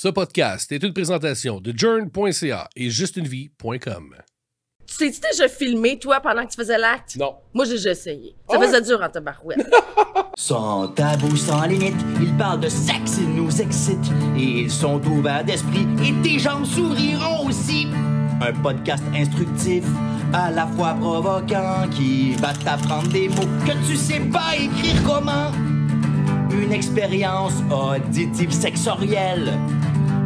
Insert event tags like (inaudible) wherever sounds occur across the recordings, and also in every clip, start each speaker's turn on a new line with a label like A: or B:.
A: Ce podcast est une présentation de journ.ca et justunevie.com.
B: Tu t'es-tu déjà filmé, toi, pendant que tu faisais l'acte?
A: Non.
B: Moi, j'ai déjà essayé. Ça
A: Ah ouais?
B: faisait dur en tabarouette. (laughs)
C: Sans tabou, sans limite, ils parlent de sexe, ils nous excitent. Et ils sont ouverts d'esprit, et tes jambes souriront aussi. Un podcast instructif, à la fois provoquant, qui va t'apprendre des mots que tu sais pas écrire comment. Une expérience auditive sexorielle.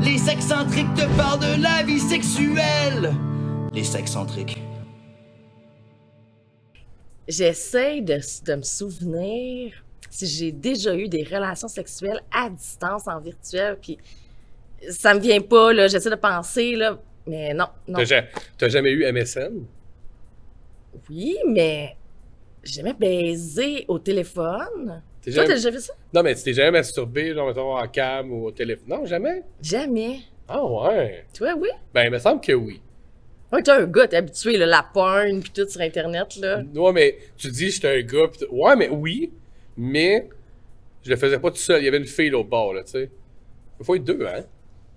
C: Les sexcentriques te parlent de la vie sexuelle. Les sexcentriques.
B: J'essaie de, de me souvenir si j'ai déjà eu des relations sexuelles à distance, en virtuel, puis ça me vient pas, là. J'essaie de penser, là. Mais non, non.
A: T'as ja- t'as jamais eu MSN?
B: Oui, mais j'ai jamais baisé au téléphone. Toi,
A: jamais-
B: t'as déjà vu ça?
A: Non, mais tu t'es jamais masturbé, genre, mettons, en cam ou au téléphone. Non, jamais?
B: Jamais.
A: Ah ouais.
B: Toi, oui?
A: Ben, il me semble que oui.
B: Ouais, t'es un gars, t'es habitué, là, la porn, puis tout sur Internet, là.
A: Ouais, mais tu dis, j'étais un gars. pis ouais, mais oui, mais je le faisais pas tout seul. Il y avait une fille au bord, là, tu sais. Il faut être deux, hein?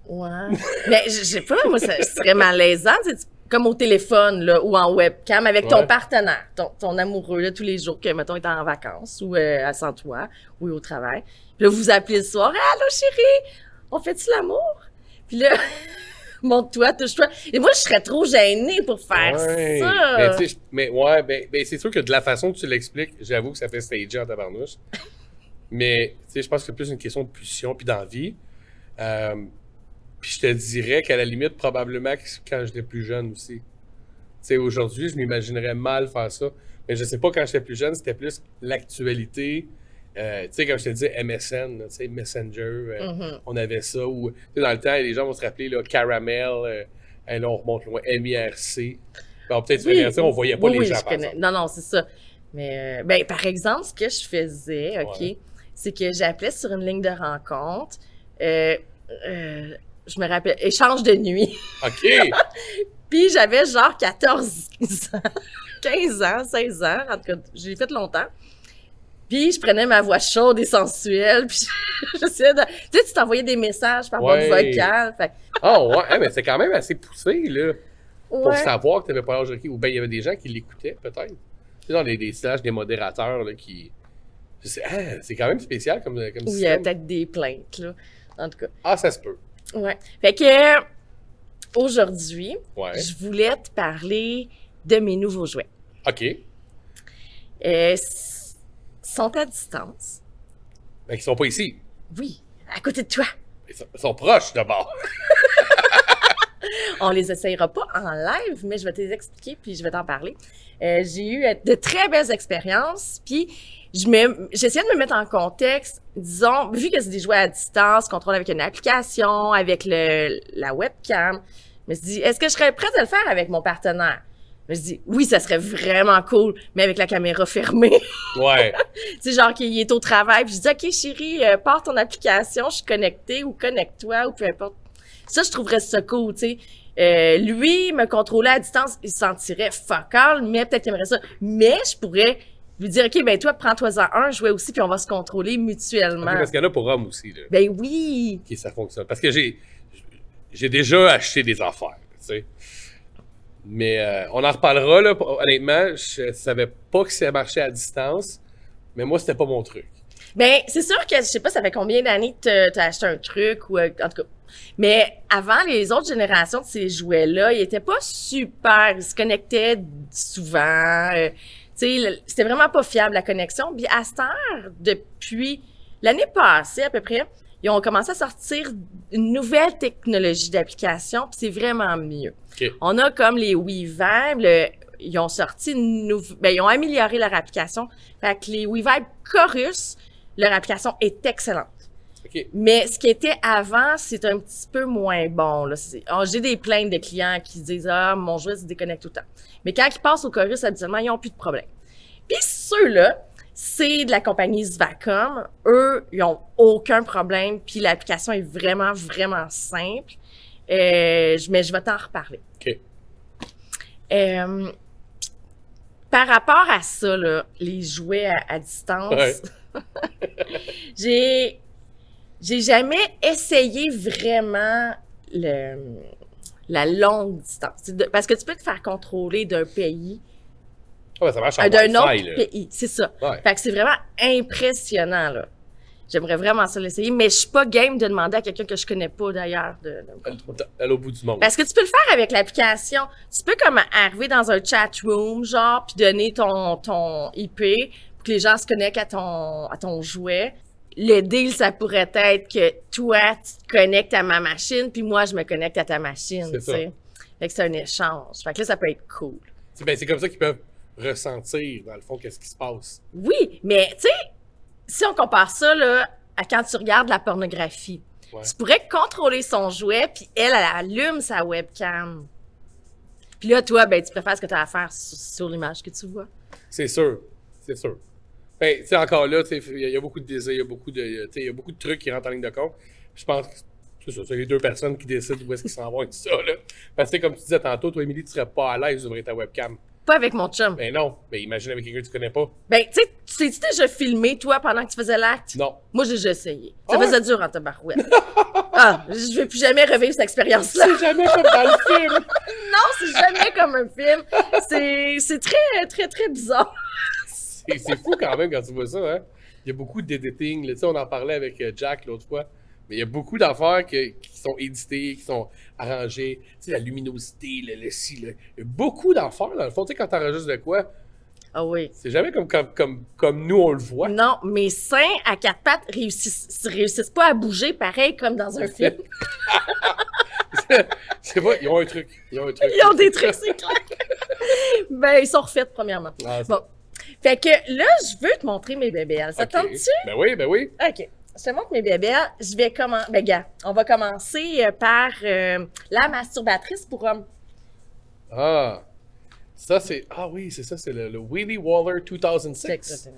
B: Ouais. (laughs) mais je sais pas, moi, ça serait malaisant, tu- comme au téléphone, là, ou en webcam, avec ton
A: Ouais.
B: partenaire, ton, ton amoureux, là, tous les jours que, mettons, est en vacances, ou euh, à sans toi, ou au travail. Puis là, vous appelez le soir, Allô, chérie, on fait-tu l'amour? Puis là, (laughs) monte-toi, touche-toi. Et moi, je serais trop gênée pour faire
A: Ouais.
B: ça.
A: Mais, je- ouais, ben, ben, c'est sûr que de la façon que tu l'expliques, j'avoue que ça fait stager en tabarnouche. (laughs) mais, tu sais, je pense que c'est plus une question de pulsion puis d'envie. Euh, puis je te dirais qu'à la limite, probablement que quand j'étais plus jeune aussi. Tu sais, aujourd'hui, je m'imaginerais mal faire ça. Mais je sais pas, quand j'étais plus jeune, c'était plus l'actualité. Euh, tu sais, comme je te disais, MSN, tu sais, Messenger, euh,
B: Mhm.
A: on avait ça. Ou, tu sais, dans le temps, les gens vont se rappeler, là, Caramel, euh, et là, on remonte loin, MIRC. Bon, peut-être,
B: Oui,
A: on voyait pas
B: oui,
A: les gens
B: je. Non, non, c'est ça. Mais, euh, ben, par exemple, ce que je faisais, OK,
A: Ouais.
B: c'est que j'appelais sur une ligne de rencontre. Je me rappelle, échange de nuit.
A: OK! (laughs)
B: Puis j'avais genre 14 ans, 15 ans, 16 ans. En tout cas, j'ai fait longtemps. Puis je prenais ma voix chaude et sensuelle. Puis (laughs) j'essayais de. Tu sais, tu t'envoyais des messages par voie vocale. Fait
A: Oh, ouais, hein, mais c'est quand même assez poussé, là, pour savoir que t'avais pas l'âge requis. Ou bien il y avait des gens qui l'écoutaient, peut-être. Tu sais, dans les, des slash, des modérateurs, là, qui. ah, c'est quand même spécial comme, comme
B: Ou il y a peut-être des plaintes, là. En tout cas.
A: Ah, ça se peut.
B: Ouais. Fait que aujourd'hui,
A: Ouais.
B: je voulais te parler de mes nouveaux jouets.
A: OK.
B: Euh, s- sont à distance.
A: Mais ils sont pas ici.
B: Oui, à côté de toi.
A: Ils sont, ils sont proches, d'abord. (laughs) (laughs)
B: On les essayera pas en live, mais je vais te les expliquer puis je vais t'en parler. Euh, j'ai eu de très belles expériences, puis je me, j'essayais de me mettre en contexte. Disons, vu que c'est des jouets à distance, contrôle avec une application, avec le, la webcam, je me suis dit, est-ce que je serais prête à le faire avec mon partenaire? Je me suis dit, oui, ça serait vraiment cool, mais avec la caméra fermée. (laughs)
A: Ouais.
B: sais, genre qu'il est au travail, puis je dis, OK, chérie, euh, pars ton application, je suis connectée, ou connecte-toi, ou peu importe. Ça, je trouverais ça cool, tu sais. Euh, lui, me contrôler à distance, il se sentirait fuck all, mais peut-être qu'il aimerait ça. Mais je pourrais lui dire, OK, ben toi, prends-toi-en un, jouet aussi, puis on va se contrôler mutuellement.
A: Ok, parce qu'il y en a pour hommes aussi, là,
B: Ben oui!
A: qui ça fonctionne. Parce que j'ai j'ai déjà acheté des affaires, tu sais. Mais euh, on en reparlera, là. Honnêtement, je savais pas que ça marchait à distance, mais moi, c'était pas mon truc.
B: Ben, c'est sûr que je sais pas, ça fait combien d'années que t'as acheté un truc ou euh, en tout cas. Mais avant, les autres générations de ces jouets-là, ils étaient pas super. Ils se connectaient souvent. euh, tu sais, c'était vraiment pas fiable la connexion. Puis à cette heure, depuis l'année passée à peu près, ils ont commencé à sortir une nouvelle technologie d'application. Puis c'est vraiment mieux. On a comme les WeVibe, le- ils ont sorti une nouvelle, ben, ils ont amélioré leur application. Fait que les WeVibe Chorus, leur application est excellente.
A: OK.
B: Mais ce qui était avant, c'est un petit peu moins bon. Ah, J'ai des plaintes de clients qui disent Ah, mon jouet se déconnecte tout le temps. Mais quand ils passent au Chorus, habituellement, ils n'ont plus de problème. Puis ceux-là, c'est de la compagnie Svacom. Eux, ils ont aucun problème. Puis l'application est vraiment, vraiment simple. Euh, mais je vais t'en reparler.
A: OK.
B: Euh, par rapport à ça, là, les jouets à, à distance,
A: Ouais. (laughs) (laughs)
B: j'ai J'ai jamais essayé vraiment le, la longue distance. De- Parce que tu peux te faire contrôler d'un pays
A: ça marche en
B: à d'un autre
A: là.
B: pays. C'est ça.
A: Ouais.
B: Fait que c'est vraiment impressionnant, là. J'aimerais vraiment ça l'essayer, mais je suis pas game de demander à quelqu'un que je connais pas d'ailleurs de, de me
A: bout du monde.
B: Parce que tu peux le faire avec l'application. Tu peux comme arriver dans un chat room, genre, puis donner ton, ton IP que les gens se connectent à ton, à ton jouet. Le deal, ça pourrait être que toi, tu te connectes à ma machine, puis moi, je me connecte à ta machine,
A: C'est ça.
B: Fait que c'est un échange. Fait que là, ça peut être cool.
A: C'est ben, c'est comme ça qu'ils peuvent ressentir, dans le fond, qu'est-ce qui se passe.
B: Oui, mais tu sais, si on compare ça là, à quand tu regardes la pornographie,
A: Ouais.
B: tu pourrais contrôler son jouet, puis elle, elle allume sa webcam. Puis là, toi, ben, tu préfères ce que tu as à faire sur, sur l'image que tu vois.
A: C'est sûr. C'est sûr. Ben, tu sais, encore là, tu sais, il y, a- il y a beaucoup de désirs, il y a beaucoup de, y a beaucoup de trucs qui rentrent en ligne de compte. Je pense que c'est ça, c'est les deux personnes qui décident où est-ce qu'ils s'en vont avec ça, là. Parce que, comme tu disais tantôt, toi, Émilie, tu serais pas à l'aise d'ouvrir ta webcam.
B: Pas avec mon chum.
A: Ben non. Ben imagine avec quelqu'un que tu connais pas.
B: Ben, tu sais, tu t'es déjà filmé, toi, pendant que tu faisais l'acte?
A: Non.
B: Moi, j'ai déjà essayé. Ça
A: Ah ouais?
B: faisait dur en tabarouette. (laughs) ah, je vais plus jamais revivre cette expérience-là.
A: C'est jamais comme dans le film. (laughs)
B: Non, c'est jamais comme un film. C'est, c'est très, très, très bizarre.
A: C'est fou quand même quand tu vois ça, hein. Il y a beaucoup d'editing. là. Tu sais, on en parlait avec euh, Jack l'autre fois. Mais il y a beaucoup d'affaires que- qui sont éditées, qui sont arrangées. Tu sais, la luminosité, le, le le- Il y a beaucoup d'affaires, dans le fond. Tu sais, quand t'enregistres de quoi,
B: Ah oui.
A: c'est jamais comme, comme, comme, comme nous, on le voit.
B: Non, mes seins à quatre pattes réussissent, réussissent pas à bouger pareil comme dans un film. (laughs)
A: c'est pas, ils ont un truc. Ils ont un truc.
B: Ils ont des trucs, c'est clair. ben, ils sont refaits, premièrement.
A: Ah,
B: Bon. Fait que là, je veux te montrer mes bébelles. Ça
A: ok.
B: te tente-tu?
A: Ben oui, ben oui.
B: OK. Je te montre mes bébelles. Je vais commencer. Ben, gars, on va commencer euh, par euh, la masturbatrice pour hommes.
A: Ah. Ça, c'est. Ah oui, c'est ça, c'est le, le Willy Waller 2006.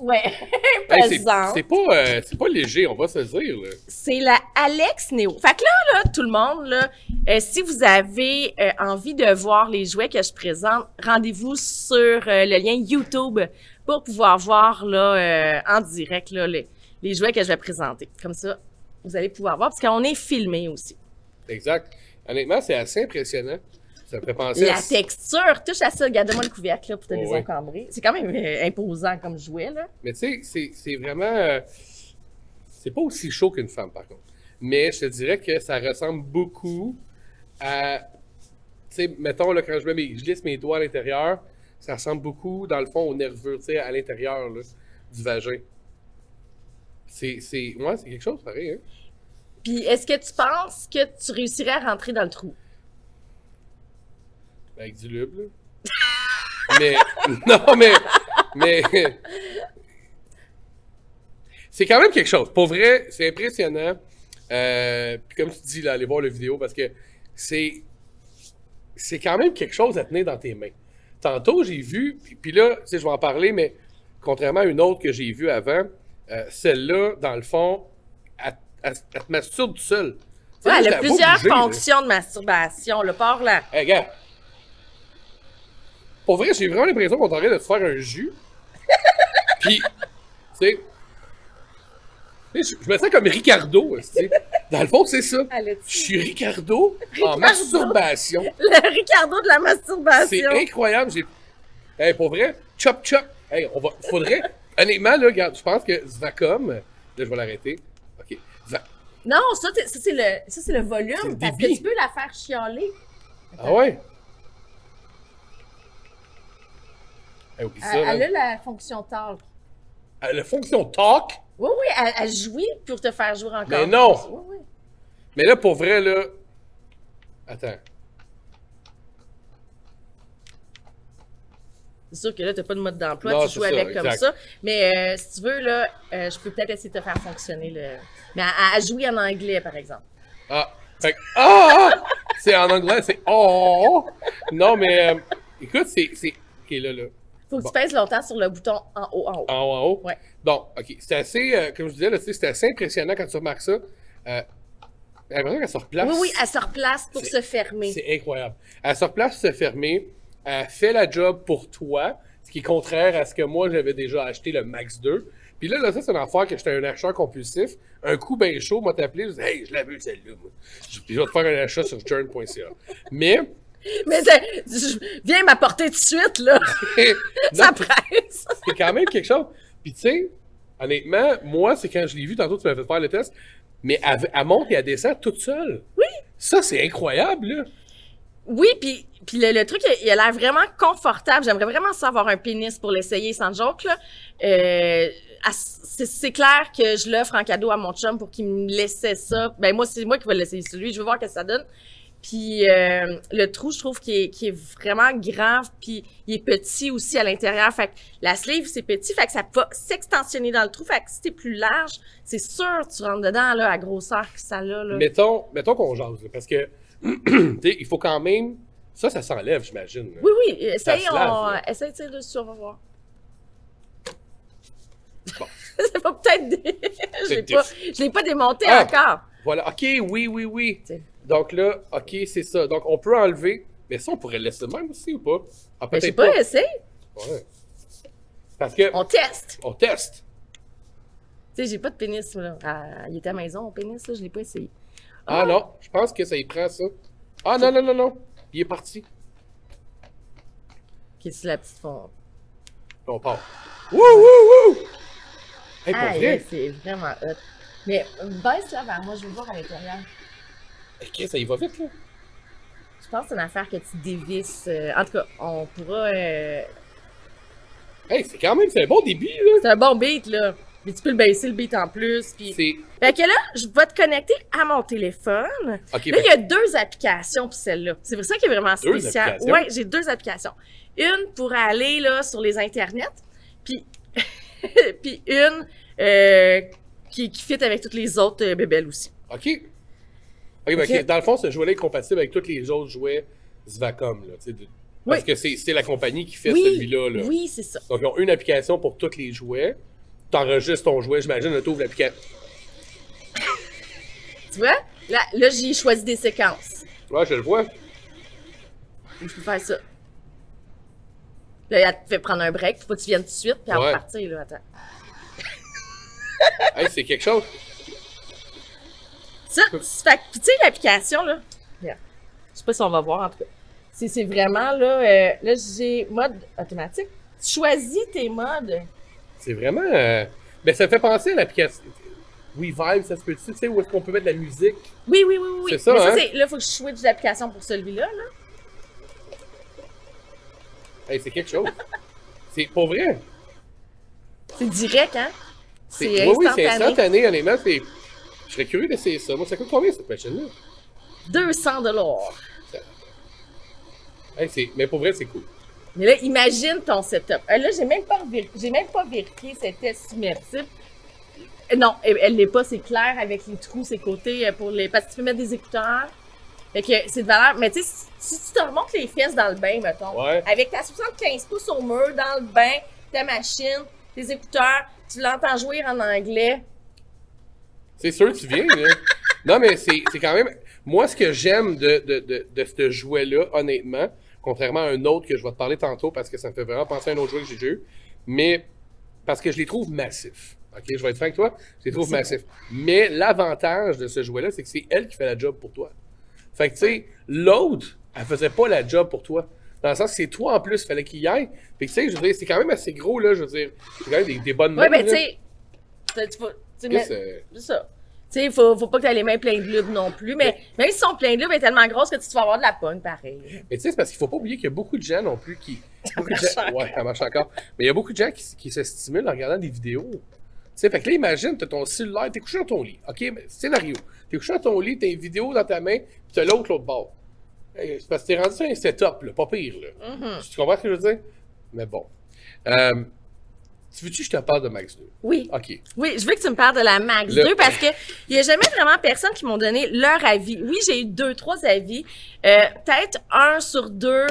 B: Ouais, (laughs)
A: Hey, c'est pas, euh, pas léger, on va se dire.
B: C'est la Alex Neo. Fait que là, là, tout le monde, là, euh, si vous avez euh, envie de voir les jouets que je présente, rendez-vous sur euh, le lien YouTube pour pouvoir voir là euh, en direct là, les, les jouets que je vais présenter. Comme ça, vous allez pouvoir voir, parce qu'on est filmé aussi.
A: Exact. Honnêtement, c'est assez impressionnant. Ça me fait penser
B: La
A: à...
B: texture, touche à ça, regarde-moi le couvercle là, pour te
A: Oh,
B: désencombrer. C'est quand même euh, imposant comme jouet, là.
A: Mais tu sais, c'est- vraiment... euh, C'est pas aussi chaud qu'une femme, par contre. Mais je te dirais que ça ressemble beaucoup à... Tu sais, mettons, là, quand je, mets mes, je glisse mes doigts à l'intérieur, ça ressemble beaucoup, dans le fond, aux nervures, tu sais, à l'intérieur du vagin. C'est... c'est- Ouais, c'est quelque chose pareil, hein?
B: Puis, est-ce que tu penses que tu réussirais à rentrer dans le trou?
A: Avec du lube, là. mais, (laughs) non, mais, mais, c'est quand même quelque chose. Pour vrai, c'est impressionnant. Euh, puis comme tu dis, là, allez voir la vidéo parce que c'est, c'est quand même quelque chose à tenir dans tes mains. Tantôt, j'ai vu, puis, puis là, tu sais, je vais en parler, mais contrairement à une autre que j'ai vue avant, euh, celle-là, dans le fond, elle, elle- elle te masturbe tout seul.
B: Ouais, elle a plusieurs
A: bouger, là.
B: fonctions de masturbation. Le port là.
A: Hey, gars. Pour vrai, j'ai vraiment l'impression qu'on train de se faire un jus. (laughs) Puis, tu sais. Je, me sens comme Ricardo, tu sais. Dans le fond, c'est ça.
B: Elle
A: Je suis Ricardo en masturbation.
B: Le Ricardo de la
A: C'est
B: masturbation.
A: incroyable. J'ai... Hey, pour vrai, chop chop. Hey, on va. Faudrait. (laughs) Honnêtement, là, regarde, je pense que Zvacom. Là, je vais l'arrêter. OK.
B: Non, ça, ça, c'est le, ça, c'est le volume.
A: C'est le
B: parce que tu peux la faire chialer.
A: Ah ouais? Ça,
B: Elle, a la fonction talk.
A: Euh, La fonction talk?
B: Oui, oui, elle, elle jouit pour te faire jouer encore.
A: Mais non!
B: plus. Oui, oui.
A: Mais là, pour vrai, là. Attends.
B: C'est sûr que là, t'as pas de mode d'emploi,
A: Non,
B: tu joues
A: ça,
B: avec comme
A: exact.
B: ça. Mais euh, si tu veux, là, euh, je peux peut-être essayer de te faire fonctionner le. Mais elle, elle jouit en anglais, par exemple.
A: Ah! Fait que- ah! ah! C'est en anglais, c'est oh! Non, mais. euh, écoute, c'est. c'est... Ok, là, là.
B: Faut que
A: Bon.
B: tu pèses longtemps sur le bouton en haut, en haut.
A: En haut, en haut?
B: Ouais.
A: Bon, ok. C'est assez. euh, comme je disais, c'est assez impressionnant quand tu remarques ça. Euh, j'ai l'impression qu'elle se replace.
B: Oui, oui, elle se replace pour se fermer.
A: C'est incroyable. Elle se replace, se fermer. Elle fait la job pour toi, ce qui est contraire à ce que moi j'avais déjà acheté le Max 2. Puis là, là, ça, c'est une affaire que j'étais un acheteur compulsif. Un coup bien chaud, m'a appelé, je dis, hey, je l'ai vu celle-là, moi. Je- Puis je vais te faire un achat sur journ.ca. Mais,
B: Mais viens m'apporter tout de suite, là. (laughs) Ça
A: non,
B: presse.
A: c'est quand même quelque chose. Puis tu sais, honnêtement, moi, c'est quand je l'ai vu, tantôt, tu m'as fait faire le test, mais elle, elle monte et elle descend toute seule.
B: Oui.
A: Ça, c'est incroyable, là.
B: Oui, puis puis le, le truc, il a l'air vraiment confortable. J'aimerais vraiment savoir un pénis pour l'essayer sans joke, là. Euh, c'est clair que je l'offre en cadeau à mon chum pour qu'il me laissait ça. Ben moi, c'est moi qui vais l'essayer celui. Je veux voir ce que ça donne. Puis euh, le trou, je trouve qu'il est, vraiment grand, puis il est petit aussi à l'intérieur. Fait que la sleeve, c'est petit, fait que ça va s'extensionner dans le trou. Fait que si t'es plus large, c'est sûr tu rentres dedans là, à grosseur que ça a. Là.
A: Mettons, mettons qu'on jase, là, parce que, (clears throat) tu sais, il faut quand même. Ça, ça s'enlève, j'imagine.
B: Oui, oui, essaye,
A: se lave,
B: on, essaye de dessus, on va voir.
A: Bon.
B: ça va peut-être... je l'ai
A: C'est
B: pas, (laughs) je l'ai pas démonté
A: Ah!
B: encore.
A: Voilà. OK, oui, oui, oui.
B: T'sais.
A: Donc là, OK, c'est ça. Donc, on peut enlever. Mais ça, on pourrait le laisser même aussi ou pas? Ah,
B: Mais je sais
A: peut-être
B: pas, essaye.
A: Ouais. Parce que,
B: On teste.
A: on teste.
B: Tu sais, j'ai pas de pénis, là. Ah, il était à la maison, mon pénis, là, je l'ai pas essayé.
A: Ah non, je pense que ça y prend ça. Ah non, non, non, non. Il est parti.
B: Ok, c'est la petite fond.
A: On part. Wouh, wouh, wouh! Hey,
B: Ah,
A: vrai?
B: c'est vraiment hot. Mais baisse là vers moi, je veux voir à l'intérieur.
A: Ok, ça y va vite, là.
B: Je pense que c'est une affaire que tu dévisses. euh, en tout cas, on pourra... euh,
A: Hey, c'est quand même, c'est un bon début, là.
B: C'est un bon beat, là. Mais tu peux le baisser, le beat en plus, puis...
A: C'est.
B: Fait que là, je vais te connecter à mon téléphone.
A: Ok,
B: Là, il y a deux applications pour celle-là. C'est pour ça qui est vraiment
A: Deux
B: spécial.
A: applications?
B: Oui, j'ai deux applications. Une pour aller là sur les internets, puis (laughs) puis une euh, qui, qui fit avec toutes les autres euh, bébelles aussi.
A: ok. Ok, ben,
B: Ok.
A: ok, dans le fond, ce jouet-là est compatible avec tous les autres jouets Svacom, là. tu Parce que c'est la compagnie qui fait
B: oui,
A: celui-là, là.
B: oui, c'est ça.
A: Donc, ils ont une application pour tous les jouets. T'enregistres ton jouet, j'imagine, là, t'ouvres l'application.
B: Tu vois? Là, là j'ai choisi des séquences.
A: Ouais, je le vois.
B: Je peux faire ça. Là, elle te fait prendre un break, faut pas que tu viennes tout de suite, puis elle
A: Ouais.
B: va partir, là, attends.
A: Hey, c'est quelque chose.
B: Ça, c'est- fait que, puis tu sais, l'application, là. regarde. Je sais pas si on va voir, en tout cas. C'est vraiment, là, euh, là, j'ai mode automatique. Tu choisis tes modes.
A: C'est vraiment. euh, Ben, ça fait penser à l'application. Oui, Vibe, ça se peut tu sais, où est-ce qu'on peut mettre de la musique?
B: Oui, oui, oui, oui.
A: C'est ça,
B: Mais ça,
A: hein?
B: là, faut que je switch d'application pour celui-là, là.
A: Hey, c'est quelque chose. c'est pour vrai.
B: C'est direct, hein? C'est
A: oui, oui, c'est
B: instantané.
A: instantané, honnêtement. Serais curieux d'essayer ça. Moi, ça coûte combien cette machine-là?
B: 200 dollars.
A: Hey, Mais pour vrai, c'est cool.
B: Mais là, imagine ton setup. Euh, là, j'ai même pas vérifié, j'ai même pas vérifié c'était submersible. Euh, Non, elle l'est pas, c'est clair avec les trous, ses côtés euh, pour les. Parce que tu peux mettre des écouteurs. Fait que c'est de valeur. Mais tu sais, si, si tu te remontes les fesses dans le bain, mettons,
A: Ouais.
B: avec ta 75 pouces au mur, dans le bain, ta machine, tes écouteurs, tu l'entends jouer en anglais.
A: C'est sûr que tu viens, là. Non, mais c'est quand même. Moi, ce que j'aime de, de, de, de ce jouet-là, honnêtement, contrairement à un autre que je vais te parler tantôt parce que ça me fait vraiment penser à un autre jouet que j'ai eu, mais parce que je les trouve massifs. OK, je vais être franc avec toi, je les trouve massifs. Mais l'avantage de ce jouet-là, c'est que c'est elle qui fait la job pour toi. Fait que, tu sais, l'autre, elle faisait pas la job pour toi. Dans le sens que c'est toi en plus, il fallait qu'il y aille. Fait que, tu sais, je veux dire, c'est quand même assez gros, là, je veux dire. C'est quand même des, des bonnes
B: Ouais,
A: mains,
B: ben, tu sais. tu- mais- C'est ça. Tu sais, faut, faut pas que tu aies les mains pleines de lube non plus. Mais même si sont pleines de lube, elle est tellement grosse que tu vas avoir de la pogne pareil.
A: Mais tu sais, c'est parce qu'il faut pas oublier qu'il y a beaucoup de gens non plus qui. (laughs)
B: marche
A: gens-. Ouais, ça marche encore. Mais il y a beaucoup de gens qui, qui se stimulent en regardant des vidéos. Tu sais, fait que là, imagine, t'as ton cellulaire, t'es couché dans ton lit. OK, mais scénario. T'es couché dans ton lit, t'as une vidéo dans ta main, puis t'as l'autre, l'autre bord. Hey, C'est parce que t'es rendu sur un setup, là, pas pire, là.
B: Mhm.
A: Tu comprends ce que je veux dire? Mais bon. Euh, tu veux-tu que je te parle de Max 2?
B: Oui.
A: OK.
B: Oui, je veux que tu me parles de la Max
A: Le-
B: 2 parce que il y a jamais vraiment personne qui m'ont donné leur avis. Oui, j'ai eu deux, trois avis. Euh, Peut-être un sur deux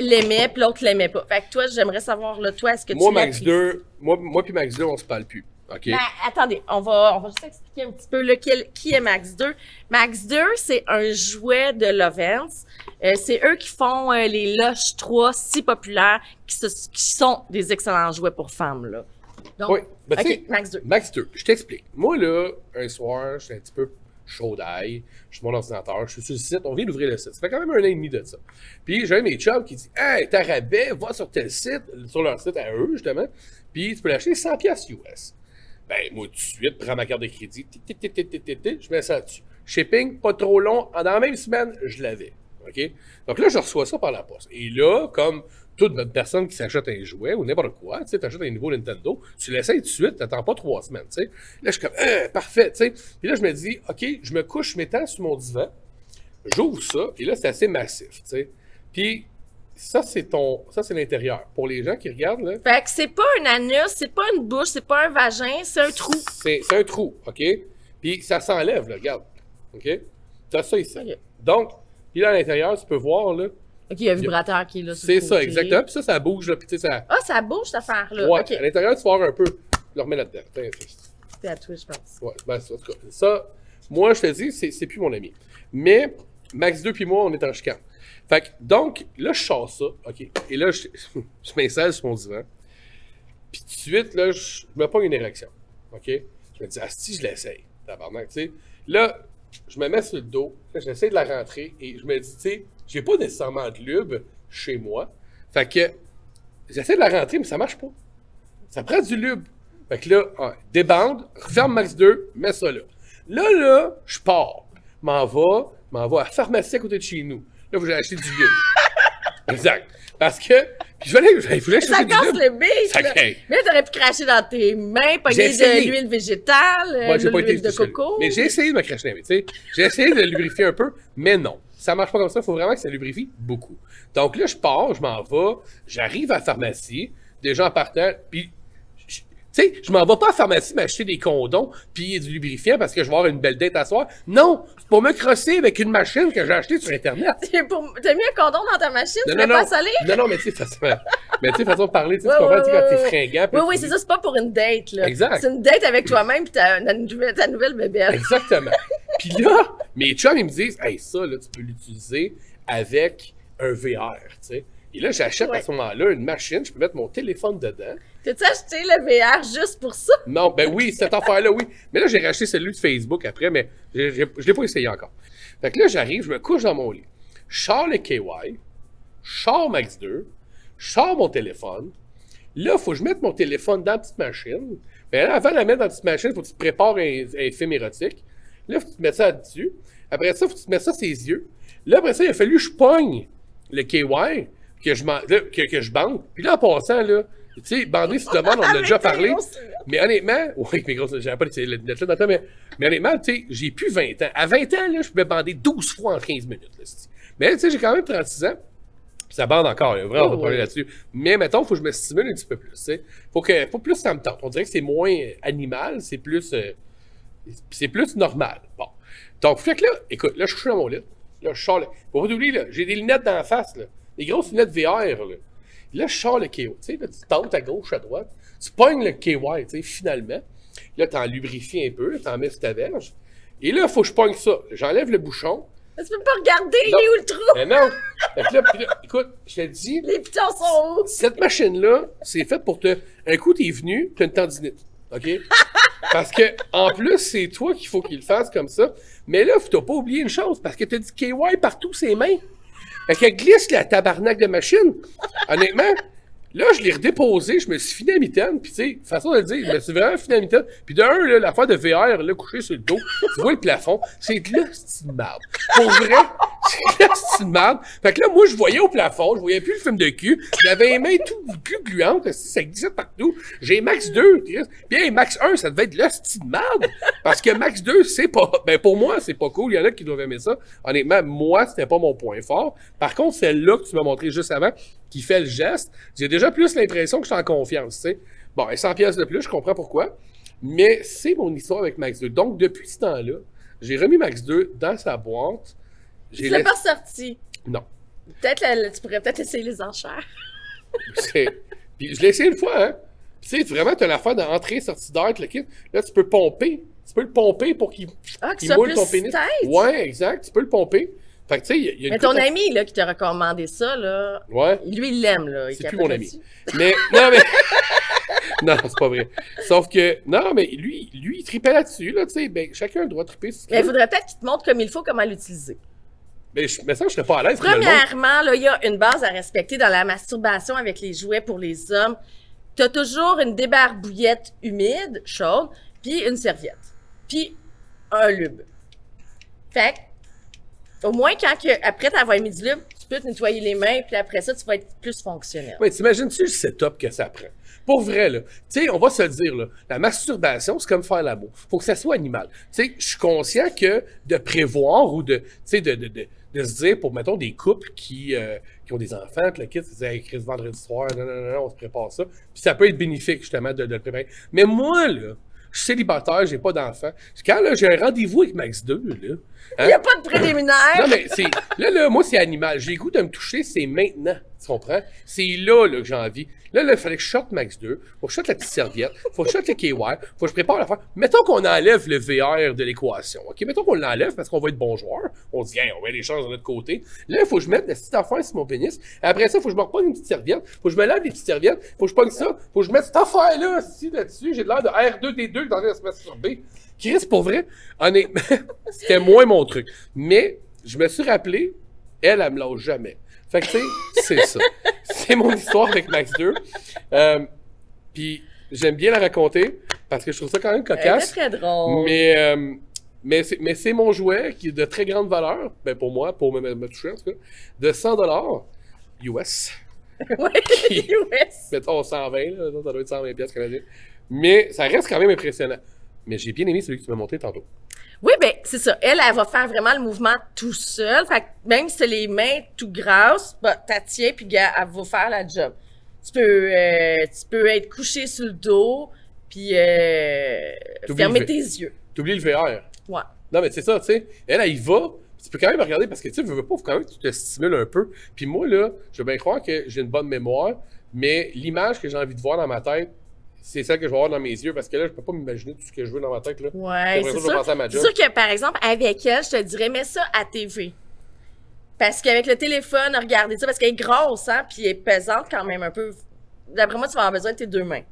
B: l'aimait, puis l'autre l'aimait pas. Fait que toi, j'aimerais savoir, là, toi, est-ce que
A: Moi,
B: tu
A: Max
B: l'apprécies?
A: 2, moi, moi puis Max 2, on se parle plus. OK?
B: Ben, attendez, on va, on va juste expliquer un petit peu lequel, qui est Max 2. Max 2, c'est un jouet de Lovens. Euh, c'est eux qui font euh, les Lush 3 si populaires, qui, se- qui sont des excellents jouets pour femmes, là. Donc,
A: Oui. Ben,
B: max 2.
A: Max 2, je t'explique. Moi, là, un soir, je suis un petit peu chaud d'ail. Je suis mon ordinateur, je suis sur le site, on vient d'ouvrir le site. Ça fait quand même un an et demi de ça. Puis j'ai un de mes chums qui dit Hey, t'as rabais, va sur tel site, sur leur site à eux, justement, puis tu peux l'acheter 100$ piastres US. Ben, moi, tout de suite, prends ma carte de crédit, je mets ça dessus. Shipping, pas trop long, dans la même semaine, je l'avais. OK? Donc là, je reçois ça par la poste. Et là, comme toute personne qui s'achète un jouet ou n'importe quoi, tu sais, t'achètes un nouveau Nintendo, tu l'essayes tout de suite, t'attends pas trois semaines, tu sais. Là, je suis comme, euh, parfait, tu sais. Puis là, je me dis, OK, je me couche, je m'étends sur mon divan, j'ouvre ça, et là, c'est assez massif, tu sais. Puis ça, c'est ton, ça, c'est l'intérieur. Pour les gens qui regardent, là,
B: Fait que c'est pas un anus, c'est pas une bouche, c'est pas un vagin, c'est un trou.
A: c'est un trou, OK? Puis ça s'enlève, là, regarde. OK? T'as ça ici. Donc, puis là, à l'intérieur, tu peux voir, là,
B: OK, il y a un vibrateur qui est là.
A: c'est ça, exactement. Puis ça, ça bouge, là, puis tu sais, ça...
B: Ah, ça bouge, cette affaire-là.
A: Ouais,
B: OK.
A: à l'intérieur, tu vas voir un peu. Je le remets là-dedans.
B: C'est à toi, je pense.
A: Ouais, ben, en tout cas, ça, moi, je te dis, c'est plus mon ami. Mais, Max 2 puis moi, on est en chicane. Fait que, donc, là, je sors ça, OK. Et là, je, (laughs) je m'installe sur mon divan. Puis tout de suite, là, je me pas une érection. OK? Je me dis, ah, si, je l'essaye. Tabarnak, tu sais. Là, je me mets sur le dos. J'essaie de la rentrer. Et je me dis, tu sais, j'ai pas nécessairement de lube chez moi. Fait que, j'essaie de la rentrer, mais ça marche pas. Ça prend du lube. Fait que là, ah, débande, referme Max 2, mets ça là. Là, là, je pars. M'en va, m'en va à la pharmacie à côté de chez nous. Là, vous allez acheter du lube. Exact. Parce que, puis je voulais, je voulais
B: Ça casse le beat,
A: Ça.
B: Mais t'aurais pu cracher dans tes mains, pogner de l'huile végétale,
A: Moi, j'ai pas été
B: l'huile de coco.
A: Mais j'ai essayé de me cracher dans les mains, tu sais. J'ai essayé de le lubrifier un peu, mais non. Ça marche pas comme ça. Il faut vraiment que ça lubrifie beaucoup. Donc là, je pars, je m'en vais, j'arrive à la pharmacie, déjà en partant, puis tu sais, je m'en vais pas à la pharmacie m'acheter des condoms puis du lubrifiant parce que je vais avoir une belle date à soir. Non, c'est pour me crosser avec une machine que j'ai achetée sur Internet. (laughs)
B: Pour- T'as mis un condom dans ta machine, tu
A: Non,
B: l'as
A: non,
B: pas salé?
A: Non, non, mais tu sais, façon, mais tu sais, façon de parler, tu sais,
B: Ouais,
A: tu comprends,
B: ouais,
A: tu quand t'es fringant. puis
B: Oui, oui,
A: tu-
B: c'est ça, c'est pas pour une date, là.
A: Exact.
B: C'est une date avec toi-même pis ta, ta nouvelle bébelle.
A: Exactement. (laughs) Puis là, mes chums, ils me disent, hey, ça, là, tu peux l'utiliser avec un VR, tu sais. Et là, j'achète
B: Ouais.
A: à ce moment-là une machine, je peux mettre mon téléphone dedans.
B: T'as-tu acheté le VR juste pour ça?
A: Non, ben oui, cette affaire-là, oui. Mais là, j'ai racheté celui de Facebook après, mais je l'ai pas essayé encore. Fait que là, j'arrive, je me couche dans mon lit. Je sors le KY, je sors Max 2, je sors mon téléphone. Là, il faut que je mette mon téléphone dans la petite machine. Mais là, avant de la mettre dans la petite machine, il faut que tu te prépares un, un film érotique. Là, il faut que tu te mettes ça dessus. Après ça, il faut que tu te mettes ça ses yeux. Là, après ça, il a fallu que je pogne le KY, que je, m'en- là, que, que je bande. Puis là, en passant, là, tu sais, bander sur demande, on en a déjà (laughs) parlé. Mais honnêtement, (laughs) oui, mes grosses, j'avais pas les lunettes là dans le mais, mais honnêtement, tu sais, j'ai plus 20 ans. À 20 ans, là, je pouvais bander 12 fois en 15 minutes. Là, mais tu sais, j'ai quand même 36 ans. Ça bande encore, il y a vraiment
B: Oh,
A: pas de problème là-dessus. Mais mettons, faut que je me stimule un petit peu plus. tu sais. Faut que, faut plus ça me tente. On dirait que c'est moins euh, animal, c'est plus, euh, c'est plus normal. Bon. Donc, fait que là, écoute, là, je suis dans mon lit. Là, je sors le. Faut pas t'oublier, là, j'ai des lunettes dans la face, là. Des grosses lunettes VR, là. Là, je sors le KY. Tu sais, là, tu tentes à gauche, à droite. Tu pognes le KY, tu sais, finalement. Là, t'en lubrifies un peu, t'en mets sur ta verge. Et là, il faut que je pogne ça. J'enlève le bouchon.
B: Mais Tu peux pas regarder, il est où le trou?
A: Mais non! Fait que là, puis là, écoute, je te dis,
B: Les pitons sont hauts.
A: cette machine-là, c'est faite pour te. Un coup, t'es venu, t'as une tendinite. OK? Parce que, en plus, c'est toi qu'il faut qu'il le fasse comme ça. Mais là, faut pas oublié une chose, parce que t'as dit KY partout ses mains. Fait qu'elle glisse la tabarnak de machine. Honnêtement, là, je l'ai redéposé, je me suis fini à mitaine, puis tu sais, façon de le dire, je me suis vraiment fini à mitaine. Puis de un, là, l'affaire de VR, là, couché sur le dos, tu vois le plafond, c'est de la petite merde. Pour vrai, c'est de la petite merde. Fait que là, moi, je voyais au plafond, je voyais plus le film de cul, j'avais les mains tout plus gluantes, ça glissait partout. J'ai Max 2, Chris. Puis hey, Max 1, ça devait être la petite merde. Parce que Max 2, c'est pas, ben pour moi, c'est pas cool. Il y en a qui doivent aimer ça. Honnêtement, moi, c'était pas mon point fort. Par contre, celle-là que tu m'as montré juste avant, qui fait le geste, j'ai déjà plus l'impression que je suis en confiance, tu sais. Bon, et 100 pièces de plus, je comprends pourquoi. Mais c'est mon histoire avec Max 2. Donc, depuis ce temps-là, j'ai remis Max 2 dans sa boîte.
B: Tu l'as pas sorti.
A: Non.
B: Peut-être, tu pourrais peut-être essayer les enchères. (laughs)
A: Puis je l'ai essayé une fois, hein. Tu sais, vraiment, t'as l'affaire d'entrée, sortie d'air, le kit. Là, tu peux pomper. Tu peux le pomper pour qu'il
B: Ah, ça
A: moule ton pénis.
B: tête.
A: Ouais, exact. Tu peux le pomper. Fait que tu sais, il y a- il y a une
B: Mais ton ami, là, qui t'a recommandé ça, là,
A: Ouais.
B: lui, il l'aime, là.
A: C'est plus mon ami. (laughs) Mais, non, mais. (laughs) non, c'est pas vrai. Sauf que, non, mais lui, lui, il tripait là-dessus, là, tu sais. Ben, chacun doit triper. sur ce
B: Mais il faudrait peut-être qu'il te montre comme il faut comment l'utiliser.
A: Mais, je, mais ça, je serais pas à l'aise.
B: Premièrement, là, il y a une base à respecter dans la masturbation avec les jouets pour les hommes. T'as toujours une débarbouillette humide, chaude, puis une serviette. Puis un lube. Fait que, au moins, quand que, après t'avoir mis du lube, tu peux te nettoyer les mains, puis après ça, tu vas être plus fonctionnel.
A: Ouais, t'imagines-tu le setup que ça prend? Pour vrai, là. Tu sais, on va se dire, là. La masturbation, c'est comme faire l'amour. Faut que ça soit animal. Tu sais, je suis conscient que de prévoir ou de, tu sais, de, de, de, se dire pour, mettons, des couples qui, euh, qui ont des enfants, que le kid, se disent, hey, vendredi soir, non, non, non, non, on se prépare ça. Puis ça peut être bénéfique, justement, de, de le préparer. Mais moi, là, je suis célibataire, j'ai pas d'enfant. Quand, là, j'ai un rendez-vous avec Max 2, là.
B: Il n'y a pas de préliminaire.
A: Non, mais c'est. Là, là, moi, c'est animal. J'ai le goût de me toucher, c'est maintenant. Tu comprends? C'est là, que j'ai envie. Là, là, il fallait que je shot Max 2. Faut que je shot la petite serviette. Faut que je shot le KY. Faut que je prépare l'affaire. Mettons qu'on enlève le VR de l'équation. OK? Mettons qu'on l'enlève parce qu'on va être bon joueur. On dit, hey, on va les chances de notre côté. Là, il faut que je mette la petite affaire sur mon pénis. Après ça, faut que je me repogne une petite serviette. Faut que je me lave les petites serviettes. Faut que je pogne ça. Faut que je mette cette affaire-là, ici, là-dessus. J'ai de l'air de R2D2 dans un se masturber. Chris, pour vrai, (laughs) c'était moins mon truc. Mais, je me suis rappelé, elle, elle me lâche jamais. Fait que, tu sais, c'est ça. (laughs) C'est mon histoire avec Max 2. Euh, Puis, j'aime bien la raconter parce que je trouve ça quand même cocasse.
B: très drôle.
A: Mais, euh, mais c'est mais c'est mon jouet qui est de très grande valeur, ben pour moi, pour me, me- me toucher en tout cas, de 100 dollars US.
B: Oui, US.
A: Mettons 120, là, ça doit être 120 pièces canadiens. Mais ça reste quand même impressionnant. Mais j'ai bien aimé celui que tu m'as montré tantôt.
B: Oui, ben c'est ça. Elle, elle va faire vraiment le mouvement tout seul. Fait que même si c'est les mains tout grasses, bah, t'as tiens, puis elle va faire la job. Tu peux, euh, tu peux être couché sur le dos, puis euh, fermer tes yeux.
A: T'oublies le VR.
B: Ouais.
A: Non, mais c'est ça, tu sais. Elle, elle y va. Tu peux quand même regarder parce que tu veux pas, faut quand même que tu te stimules un peu. Puis moi, là, je veux bien croire que j'ai une bonne mémoire, mais l'image que j'ai envie de voir dans ma tête, c'est celle que je vais avoir dans mes yeux parce que là, je peux pas m'imaginer tout ce que je veux dans ma tête, là.
B: Ouais, c'est
A: ma
B: C'est sûr que, par exemple, avec elle, je te dirais, mets ça à TV. Parce qu'avec le téléphone, regarder ça, parce qu'elle est grosse, hein, puis elle est pesante quand même un peu. D'après moi, tu vas avoir besoin de tes deux mains.